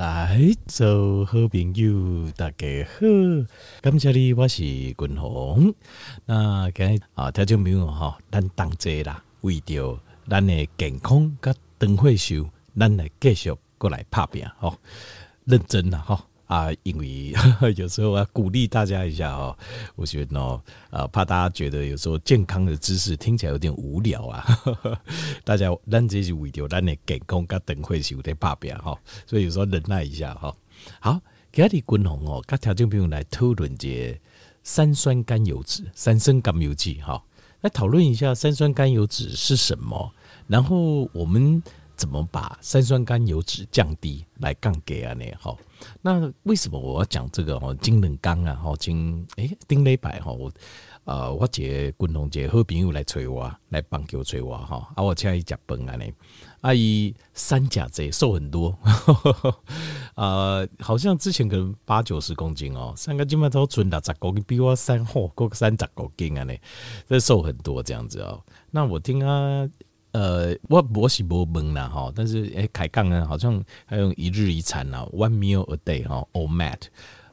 来，做好朋友，大家好，感谢你，我是君鸿。那今日啊，听众朋友哈，咱同齐啦，为着咱的健康甲长岁寿，咱来继续过来拍拼吼，认真啦哈。啊，因为 有时候要鼓励大家一下哦，我觉得呢，呃，怕大家觉得有时候健康的知识听起来有点无聊啊。大家，咱这是为了咱的健康跟长岁寿在拍拼哈，所以有时候忍耐一下哈。好，今日君鸿哦，跟条件朋友来讨论这三酸甘油脂、三酸甘油酯哈，来讨论一下三酸甘油脂是什么，然后我们怎么把三酸甘油脂降低来降给啊？呢？好。那为什么我要讲这个哦？金冷刚啊，吼金诶丁磊白哈，我呃我姐共同姐好朋友来催我，来帮给我催我哈，啊我请伊食饭啊呢，阿姨三甲贼瘦很多，呃好像之前可能八九十公斤哦，三个金毛头存六十公斤，比我三货过三十公斤啊呢，这瘦很多这样子哦。那我听啊。呃，我我是无问啦哈，但是诶，开杠呢，好像还用一日一餐啊，one meal a day 哈，OMAD，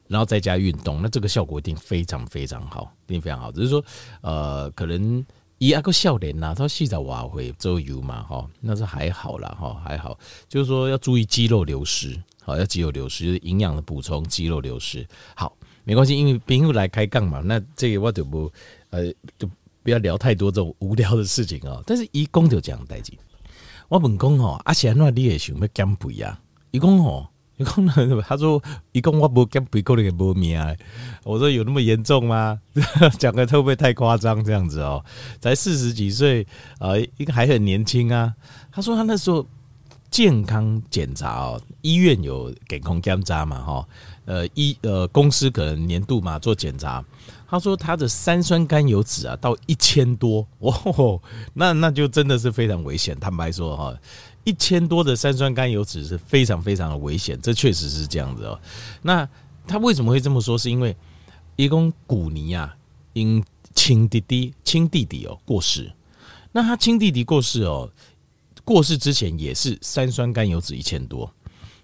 然后再加运动，那这个效果一定非常非常好，一定非常好。只是说，呃，可能一阿个笑脸呐，他洗澡瓦会周游嘛哈，那是还好啦哈，还好，就是说要注意肌肉流失，好，要肌肉流失，就是营养的补充，肌肉流失，好，没关系，因为朋友来开杠嘛，那这个我就不呃就。不要聊太多这种无聊的事情啊！但是一讲就讲代志，我问讲吼，阿贤那你也想要减肥啊？一讲吼，一讲 他说一讲我不减肥，可能也不命！我说有那么严重吗？讲的会不会太夸张这样子哦？才四十几岁啊，一个还很年轻啊！他说他那时候健康检查哦，医院有健康检查嘛哈？呃，医呃公司可能年度嘛做检查。他说他的三酸甘油酯啊到一千多哦，那那就真的是非常危险。坦白说哈，一千多的三酸甘油酯是非常非常的危险，这确实是这样子哦。那他为什么会这么说？是因为一公古尼啊，因亲弟弟亲弟弟哦过世，那他亲弟弟过世哦，过世之前也是三酸甘油酯一千多，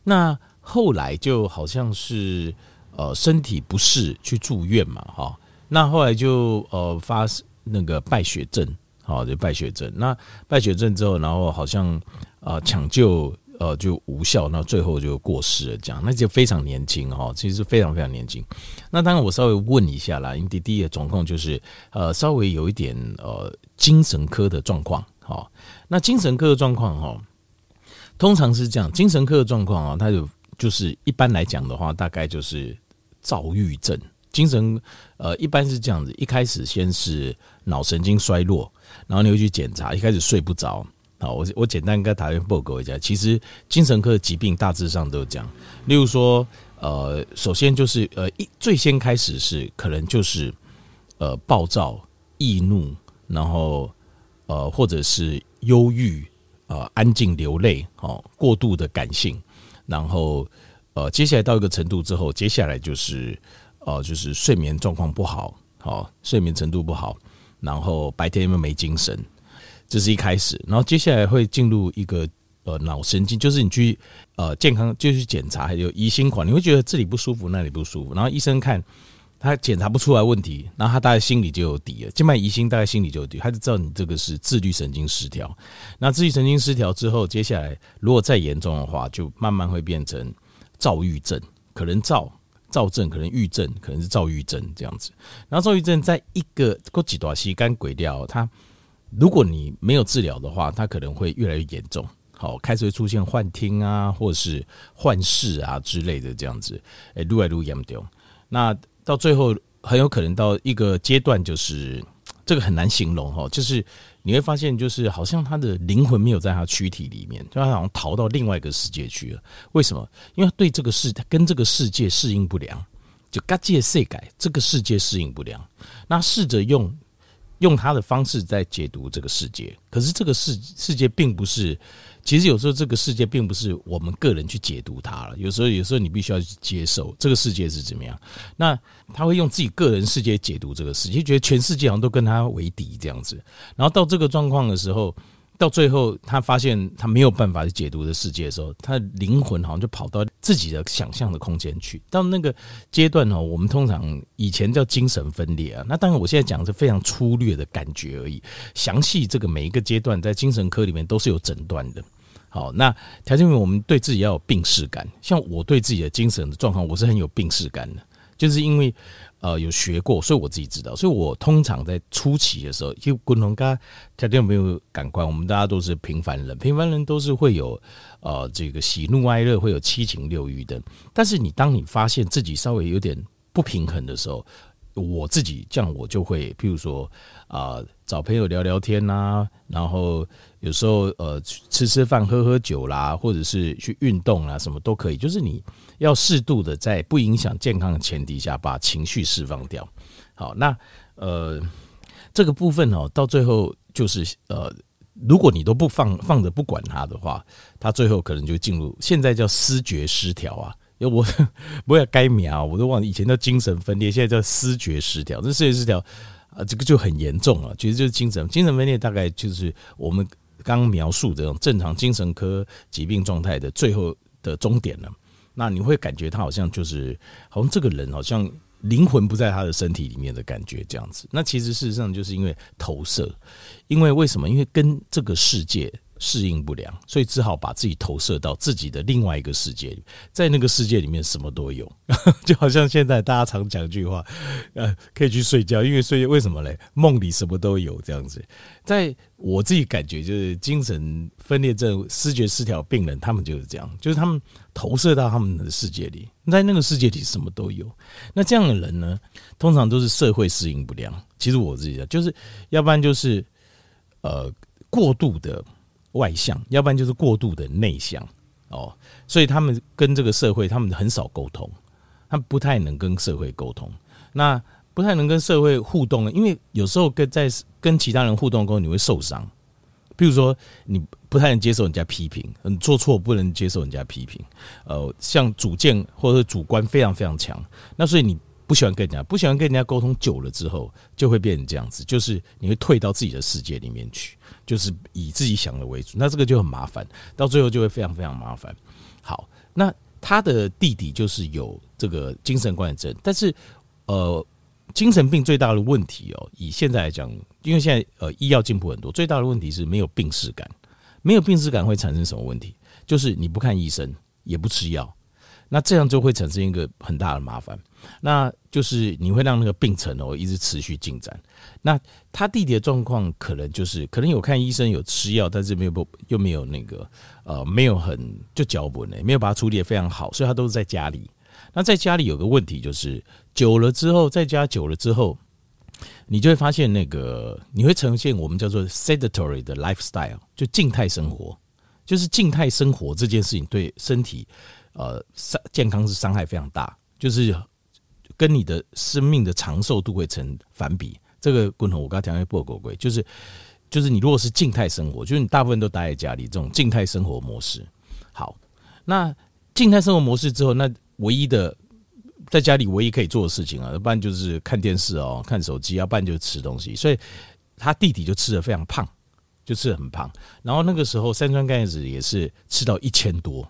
那后来就好像是呃身体不适去住院嘛哈。那后来就呃发那个败血症，好就败血症。那败血症之后，然后好像呃抢救呃就无效，那最后就过世了。这样，那就非常年轻哈，其实非常非常年轻。那当然我稍微问一下啦，因为第一个状况就是呃稍微有一点呃精神科的状况。好，那精神科的状况哈，通常是这样，精神科的状况啊，它就就是一般来讲的话，大概就是躁郁症。精神呃，一般是这样子，一开始先是脑神经衰弱，然后你会去检查，一开始睡不着。好，我我简单跟大家报告一下，其实精神科的疾病大致上都是这样。例如说，呃，首先就是呃，一最先开始是可能就是呃暴躁、易怒，然后呃或者是忧郁，呃安静流泪，哦过度的感性，然后呃接下来到一个程度之后，接下来就是。哦，就是睡眠状况不好，好睡眠程度不好，然后白天又没精神，这是一开始。然后接下来会进入一个呃脑神经，就是你去呃健康就去检查，还有疑心狂，你会觉得这里不舒服，那里不舒服，然后医生看他检查不出来问题，然后他大概心里就有底了，静脉疑心大概心里就有底，他就知道你这个是自律神经失调。那自律神经失调之后，接下来如果再严重的话，就慢慢会变成躁郁症，可能躁。躁症可能郁症，可能是躁郁症这样子。然后躁郁症在一个过几段时间鬼掉，它如果你没有治疗的话，它可能会越来越严重。好，开始会出现幻听啊，或是幻视啊之类的这样子。哎，越来越严重。那到最后很有可能到一个阶段，就是这个很难形容哈，就是。你会发现，就是好像他的灵魂没有在他躯体里面，就他好像逃到另外一个世界去了。为什么？因为他对这个世跟这个世界适应不良，就嘎界世改这个世界适应不良。那试着用用他的方式在解读这个世界，可是这个世世界并不是。其实有时候这个世界并不是我们个人去解读它了，有时候有时候你必须要去接受这个世界是怎么样。那他会用自己个人世界解读这个世界，觉得全世界好像都跟他为敌这样子。然后到这个状况的时候，到最后，他发现他没有办法去解读的世界的时候，他的灵魂好像就跑到自己的想象的空间去。到那个阶段呢，我们通常以前叫精神分裂啊。那当然，我现在讲是非常粗略的感觉而已。详细这个每一个阶段在精神科里面都是有诊断的。好，那条件为我们对自己要有病视感。像我对自己的精神的状况，我是很有病视感的，就是因为。呃，有学过，所以我自己知道。所以我通常在初期的时候，就共同家家有没有感官，我们大家都是平凡人，平凡人都是会有呃这个喜怒哀乐，会有七情六欲的。但是你当你发现自己稍微有点不平衡的时候，我自己这样我就会，譬如说啊、找朋友聊聊天呐，然后有时候呃吃吃饭、喝喝酒啦，或者是去运动啦，什么都可以。就是你要适度的在不影响健康的前提下，把情绪释放掉。好，那呃这个部分哦，到最后就是呃，如果你都不放放着不管它的话，它最后可能就进入现在叫思觉失调啊。因为我 不要该苗，我都忘了以前叫精神分裂，现在叫思觉失调。这思觉失调啊，这个就很严重了。其实就是精神精神分裂，大概就是我们刚描述这种正常精神科疾病状态的最后的终点了。那你会感觉他好像就是，好像这个人好像灵魂不在他的身体里面的感觉这样子。那其实事实上就是因为投射，因为为什么？因为跟这个世界。适应不良，所以只好把自己投射到自己的另外一个世界里，在那个世界里面什么都有，就好像现在大家常讲一句话，呃，可以去睡觉，因为睡觉为什么嘞？梦里什么都有这样子。在我自己感觉，就是精神分裂症、视觉失调病人，他们就是这样，就是他们投射到他们的世界里，在那个世界里什么都有。那这样的人呢，通常都是社会适应不良。其实我自己的就是，要不然就是呃过度的。外向，要不然就是过度的内向。哦，所以他们跟这个社会，他们很少沟通，他不太能跟社会沟通，那不太能跟社会互动，因为有时候跟在跟其他人互动过后，你会受伤。比如说，你不太能接受人家批评，你做错不能接受人家批评，呃，像主见或者主观非常非常强，那所以你不喜欢跟人家，不喜欢跟人家沟通久了之后，就会变成这样子，就是你会退到自己的世界里面去。就是以自己想的为主，那这个就很麻烦，到最后就会非常非常麻烦。好，那他的弟弟就是有这个精神关联症，但是呃，精神病最大的问题哦，以现在来讲，因为现在呃医药进步很多，最大的问题是没有病识感，没有病识感会产生什么问题？就是你不看医生，也不吃药。那这样就会产生一个很大的麻烦，那就是你会让那个病程哦一直持续进展。那他弟弟的状况可能就是可能有看医生有吃药，但是没有不又没有那个呃没有很就脚本呢，没有把它处理得非常好，所以他都是在家里。那在家里有个问题就是久了之后，在家久了之后，你就会发现那个你会呈现我们叫做 sedentary 的 lifestyle，就静态生活，就是静态生活这件事情对身体。呃，伤健康是伤害非常大，就是跟你的生命的长寿度会成反比。这个共同我刚才讲的不狗贵，就是就是你如果是静态生活，就是你大部分都待在家里，这种静态生活模式。好，那静态生活模式之后，那唯一的在家里唯一可以做的事情啊，要不然就是看电视哦，看手机，要不然就是吃东西。所以他弟弟就吃得非常胖。就吃得很胖，然后那个时候三酸甘油酯也是吃到一千多，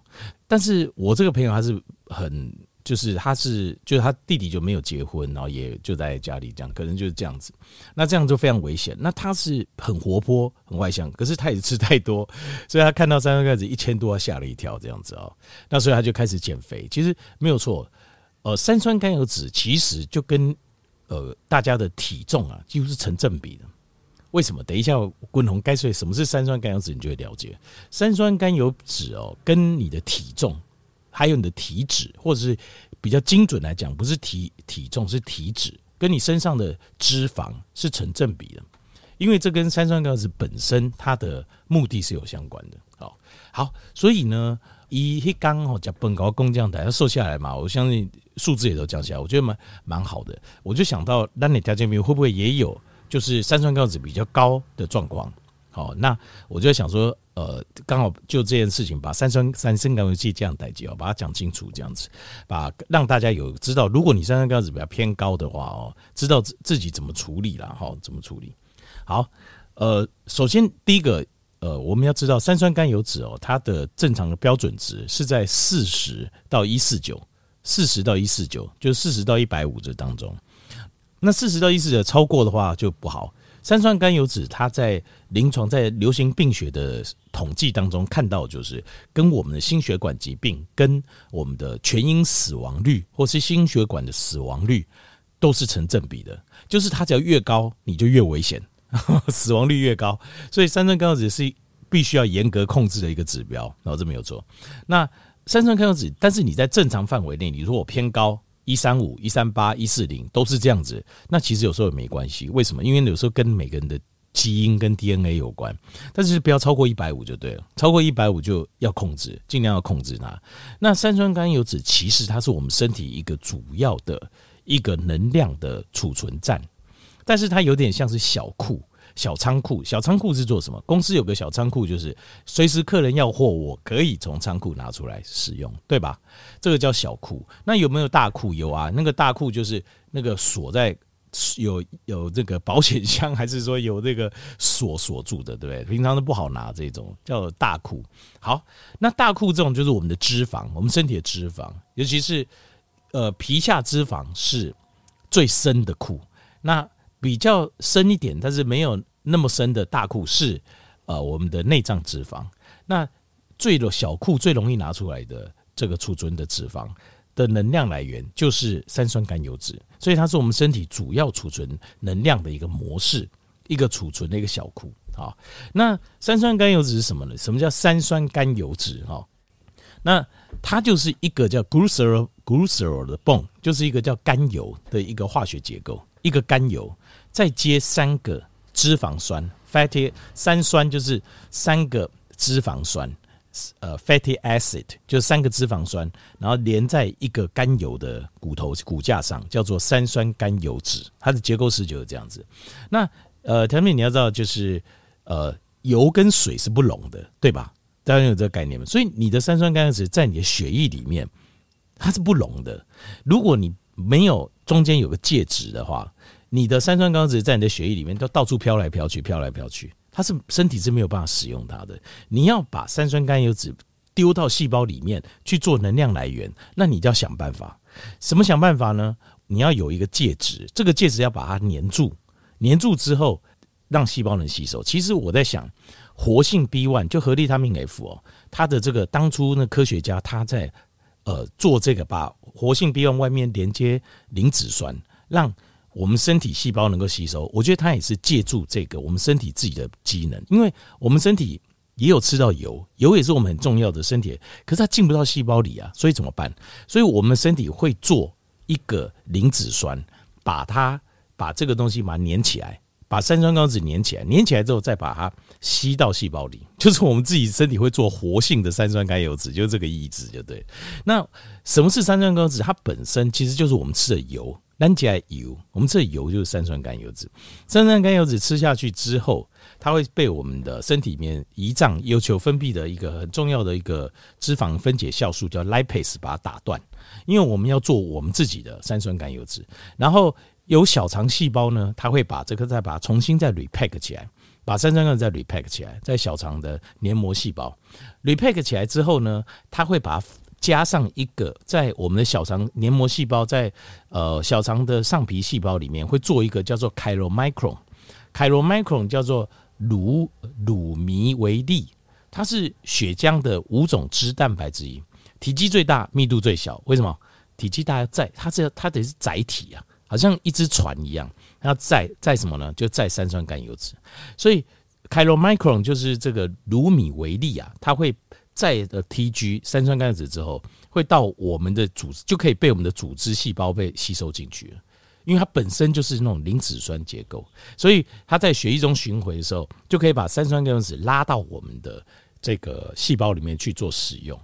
但是我这个朋友他是很，就是他是，就是他弟弟就没有结婚，然后也就在家里这样，可能就是这样子，那这样就非常危险。那他是很活泼、很外向，可是他也吃太多，所以他看到三酸甘油酯一千多，吓了一跳，这样子哦，那所以他就开始减肥。其实没有错，呃，三酸甘油酯其实就跟呃大家的体重啊几乎是成正比的。为什么？等一下，滚红该说什么是三酸甘油酯，你就会了解。三酸甘油酯哦，跟你的体重，还有你的体脂，或者是比较精准来讲，不是体体重，是体脂，跟你身上的脂肪是成正比的。因为这跟三酸甘油酯本身它的目的是有相关的。好，好，所以呢，以一刚好讲本高工匠台，要瘦下来嘛，我相信数字也都降下来，我觉得蛮蛮好的。我就想到，那你条件没有，会不会也有？就是三酸甘油酯比较高的状况，好，那我就想说，呃，刚好就这件事情，把三酸三酸甘油酯这样代志哦，把它讲清楚，这样子，把让大家有知道，如果你三酸甘油酯比较偏高的话哦，知道自自己怎么处理了哈，怎么处理？好，呃，首先第一个，呃，我们要知道三酸甘油酯哦，它的正常的标准值是在四十到一四九，四十到一四九，就是四十到一百五这当中。那四十到一四九超过的话就不好。三酸甘油酯它在临床在流行病学的统计当中看到，就是跟我们的心血管疾病、跟我们的全因死亡率或是心血管的死亡率都是成正比的，就是它只要越高，你就越危险。死亡率越高，所以三酸甘油酯是必须要严格控制的一个指标，然后这没有错。那三酸甘油酯，但是你在正常范围内，你如果偏高一三五、一三八、一四零都是这样子，那其实有时候也没关系。为什么？因为有时候跟每个人的基因跟 DNA 有关，但是不要超过一百五就对了。超过一百五就要控制，尽量要控制它。那三酸甘油酯其实它是我们身体一个主要的一个能量的储存站。但是它有点像是小库、小仓库。小仓库是做什么？公司有个小仓库，就是随时客人要货，我可以从仓库拿出来使用，对吧？这个叫小库。那有没有大库？有啊，那个大库就是那个锁在有有这个保险箱，还是说有这个锁锁住的，对不对？平常都不好拿，这种叫大库。好，那大库这种就是我们的脂肪，我们身体的脂肪，尤其是呃皮下脂肪是最深的库。那比较深一点，但是没有那么深的大库是，呃，我们的内脏脂肪。那最的小库最容易拿出来的这个储存的脂肪的能量来源就是三酸甘油脂，所以它是我们身体主要储存能量的一个模式，一个储存的一个小库。好，那三酸甘油脂是什么呢？什么叫三酸甘油脂？哈，那它就是一个叫 glycerol glycerol 的泵就是一个叫甘油的一个化学结构，一个甘油。再接三个脂肪酸，fatty 三酸就是三个脂肪酸，呃，fatty acid 就是三个脂肪酸，然后连在一个甘油的骨头骨架上，叫做三酸甘油脂。它的结构式就是这样子。那呃，条妹你要知道，就是呃，油跟水是不溶的，对吧？大家有这个概念吗？所以你的三酸甘油脂在你的血液里面，它是不溶的。如果你没有中间有个介质的话。你的三酸甘油脂在你的血液里面都到处飘来飘去，飘来飘去，它是身体是没有办法使用它的。你要把三酸甘油酯丢到细胞里面去做能量来源，那你就要想办法。什么想办法呢？你要有一个介质，这个介质要把它黏住，黏住之后让细胞能吸收。其实我在想，活性 B one 就合利他命 F 哦，它的这个当初那科学家他在呃做这个，把活性 B one 外面连接磷脂酸，让我们身体细胞能够吸收，我觉得它也是借助这个我们身体自己的机能，因为我们身体也有吃到油，油也是我们很重要的身体，可是它进不到细胞里啊，所以怎么办？所以我们身体会做一个磷脂酸，把它把这个东西把它粘起来，把三酸甘油酯粘起来，粘起来之后再把它吸到细胞里，就是我们自己身体会做活性的三酸甘油酯，就是这个意思，就对。那什么是三酸甘油酯？它本身其实就是我们吃的油。单起来油，我们这油就是三酸甘油脂。三酸甘油脂吃下去之后，它会被我们的身体里面胰脏要求分泌的一个很重要的一个脂肪分解酵素叫 lipase 把它打断，因为我们要做我们自己的三酸甘油脂。然后有小肠细胞呢，它会把这个再把它重新再 repack 起来，把三酸甘再 repack 起来，在小肠的黏膜细胞 repack 起来之后呢，它会把。加上一个，在我们的小肠黏膜细胞，在呃小肠的上皮细胞里面，会做一个叫做 chylomicron，chylomicron 叫做乳乳糜微粒，它是血浆的五种脂蛋白之一，体积最大，密度最小。为什么？体积大在，它这它得是载体啊，好像一只船一样，它要载载什么呢？就载三酸甘油脂。所以 chylomicron 就是这个乳糜微粒啊，它会。在的 TG 三酸甘油酯之后，会到我们的组织，就可以被我们的组织细胞被吸收进去了。因为它本身就是那种磷脂酸结构，所以它在血液中巡回的时候，就可以把三酸甘油酯拉到我们的这个细胞里面去做使用。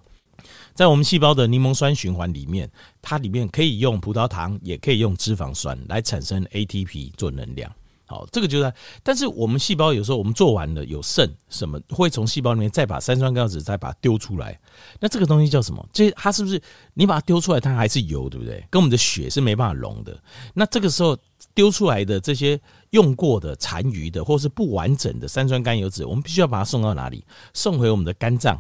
在我们细胞的柠檬酸循环里面，它里面可以用葡萄糖，也可以用脂肪酸来产生 ATP 做能量。好，这个就是，但是我们细胞有时候我们做完了有肾什么，会从细胞里面再把三酸甘油酯再把它丢出来。那这个东西叫什么？这它是不是你把它丢出来，它还是油，对不对？跟我们的血是没办法溶的。那这个时候丢出来的这些用过的残余的或是不完整的三酸甘油酯，我们必须要把它送到哪里？送回我们的肝脏，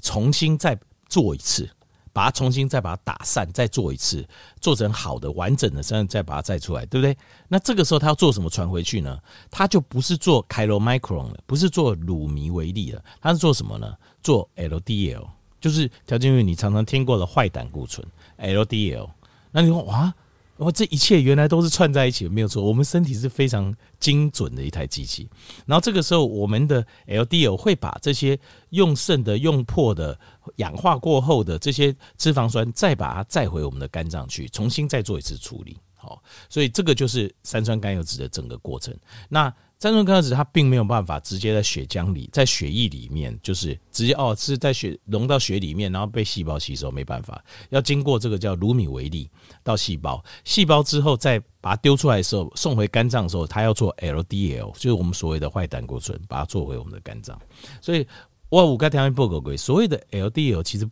重新再做一次。把它重新再把它打散，再做一次，做成好的完整的，这样再把它再出来，对不对？那这个时候他要做什么传回去呢？他就不是做 chylomicron 了，不是做乳糜微粒了，他是做什么呢？做 LDL，就是条件，因为你常常听过的坏胆固醇 LDL。那你说哇？哦，这一切原来都是串在一起，没有错。我们身体是非常精准的一台机器。然后这个时候，我们的 LDL 会把这些用剩的、用破的、氧化过后的这些脂肪酸，再把它载回我们的肝脏去，重新再做一次处理。好，所以这个就是三酸甘油脂的整个过程。那三酸甘油酯它并没有办法直接在血浆里，在血液里面，就是直接哦是在血溶到血里面，然后被细胞吸收，没办法，要经过这个叫乳糜微粒到细胞，细胞之后再把它丢出来的时候，送回肝脏的时候，它要做 LDL，就是我们所谓的坏胆固醇，把它做回我们的肝脏。所以我五个条件报告归所谓的 LDL，其实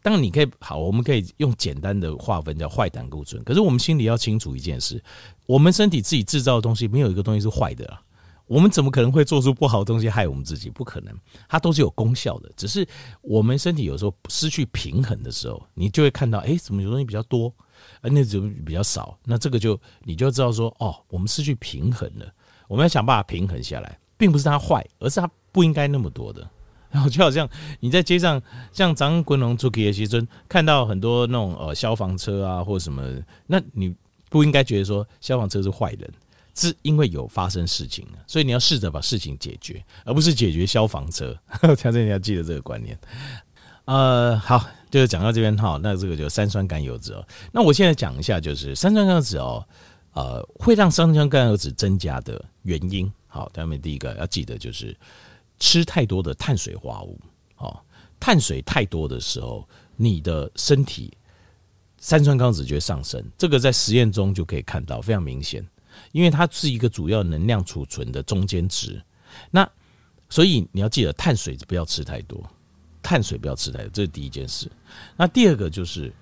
当你可以好，我们可以用简单的划分叫坏胆固醇，可是我们心里要清楚一件事，我们身体自己制造的东西，没有一个东西是坏的啊。我们怎么可能会做出不好的东西害我们自己？不可能，它都是有功效的。只是我们身体有时候失去平衡的时候，你就会看到，哎，怎么有东西比较多，而那怎么比较少？那这个就你就知道说，哦，我们失去平衡了。我们要想办法平衡下来，并不是它坏，而是它不应该那么多的。然后就好像你在街上，像张国荣出去的时，看到很多那种呃消防车啊或什么，那你不应该觉得说消防车是坏人。是因为有发生事情，所以你要试着把事情解决，而不是解决消防车。条件你要记得这个观念。呃，好，就是讲到这边哈，那这个就三酸甘油酯哦。那我现在讲一下，就是三酸甘油酯哦，呃，会让三酸甘油酯增加的原因。好，下面第一个要记得就是吃太多的碳水化合物。哦，碳水太多的时候，你的身体三酸甘油酯就会上升。这个在实验中就可以看到，非常明显。因为它是一个主要能量储存的中间值，那所以你要记得碳水不要吃太多，碳水不要吃太多，这是第一件事。那第二个就是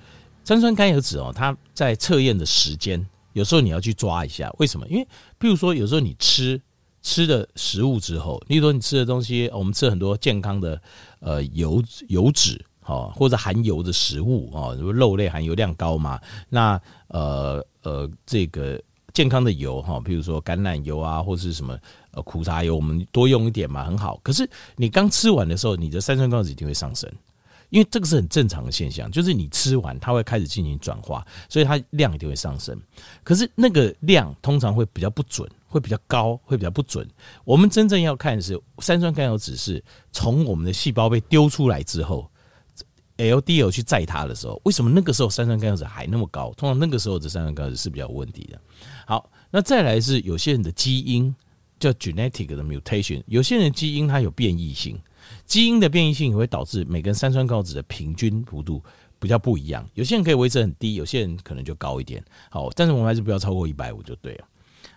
三酸甘油酯哦，它在测验的时间，有时候你要去抓一下，为什么？因为譬如说有时候你吃吃的食物之后，例如说你吃的东西，我们吃很多健康的呃油油脂哦，或者含油的食物哦，比如肉类含油量高嘛，那呃呃这个。健康的油哈，比如说橄榄油啊，或是什么呃苦茶油，我们多用一点嘛，很好。可是你刚吃完的时候，你的三酸甘油酯一定会上升，因为这个是很正常的现象，就是你吃完它会开始进行转化，所以它量一定会上升。可是那个量通常会比较不准，会比较高，会比较不准。我们真正要看的是三酸甘油酯是从我们的细胞被丢出来之后。LDL 去载它的时候，为什么那个时候三酸甘油酯还那么高？通常那个时候的三酸甘油酯是比较有问题的。好，那再来是有些人的基因叫 genetic 的 mutation，有些人基因它有变异性，基因的变异性也会导致每根三酸甘油酯的平均幅度比较不一样。有些人可以维持很低，有些人可能就高一点。好，但是我们还是不要超过一百五就对了。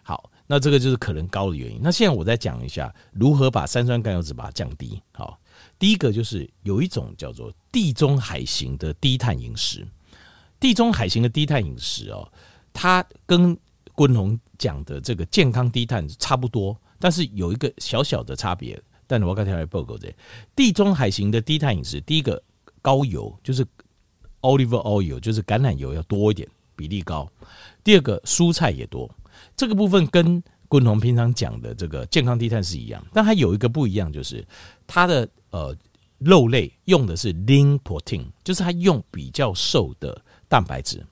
好，那这个就是可能高的原因。那现在我再讲一下如何把三酸甘油酯把它降低。好。第一个就是有一种叫做地中海型的低碳饮食，地中海型的低碳饮食哦，它跟昆宏讲的这个健康低碳差不多，但是有一个小小的差别。但我刚才来报告这地中海型的低碳饮食，第一个高油就是 olive oil，就是橄榄油要多一点，比例高。第二个蔬菜也多，这个部分跟昆宏平常讲的这个健康低碳是一样，但它有一个不一样，就是它的。呃，肉类用的是 lean protein，就是它用比较瘦的蛋白质，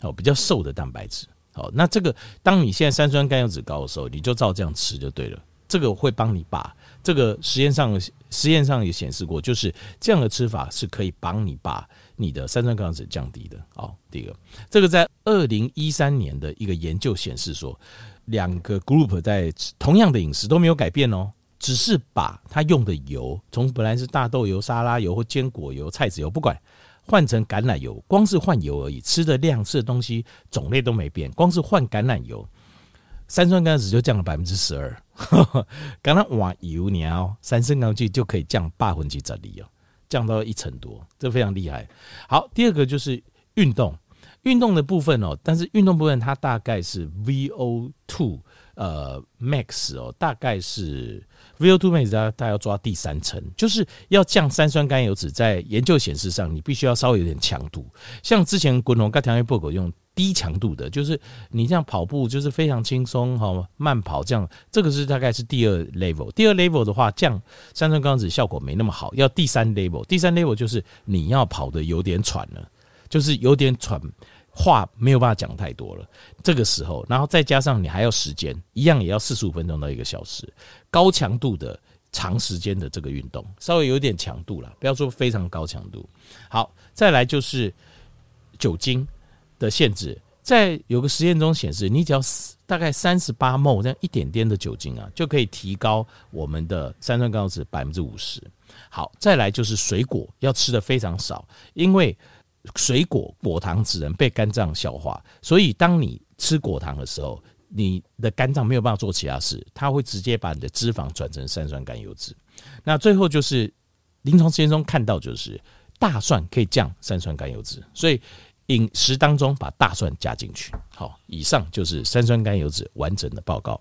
哦，比较瘦的蛋白质。好，那这个当你现在三酸甘油酯高的时候，你就照这样吃就对了。这个会帮你把这个实验上实验上也显示过，就是这样的吃法是可以帮你把你的三酸甘油酯降低的。好，第一个，这个在二零一三年的一个研究显示说，两个 group 在同样的饮食都没有改变哦。只是把它用的油从本来是大豆油、沙拉油或坚果油、菜籽油，不管换成橄榄油，光是换油而已，吃的量、吃的东西种类都没变，光是换橄榄油，三酸甘油酯就降了百分之十二。刚刚瓦油你要三升高剂就可以降八分之十二哦，降到一成多，这非常厉害。好，第二个就是运动，运动的部分哦，但是运动部分它大概是 VO two 呃 max 哦，大概是 VO2 max 大概要抓第三层，就是要降三酸甘油酯，在研究显示上，你必须要稍微有点强度，像之前滚龙跟条件报告用。低强度的，就是你这样跑步，就是非常轻松哈，慢跑这样，这个是大概是第二 level。第二 level 的话，降三酸甘油酯效果没那么好，要第三 level。第三 level 就是你要跑得有点喘了，就是有点喘，话没有办法讲太多了。这个时候，然后再加上你还要时间，一样也要四十五分钟到一个小时，高强度的长时间的这个运动，稍微有点强度了，不要说非常高强度。好，再来就是酒精。的限制，在有个实验中显示，你只要大概三十八 m 这样一点点的酒精啊，就可以提高我们的三酸甘油酯百分之五十。好，再来就是水果要吃的非常少，因为水果果糖只能被肝脏消化，所以当你吃果糖的时候，你的肝脏没有办法做其他事，它会直接把你的脂肪转成三酸甘油脂。那最后就是临床实验中看到，就是大蒜可以降三酸甘油脂，所以。饮食当中把大蒜加进去。好，以上就是三酸甘油脂完整的报告。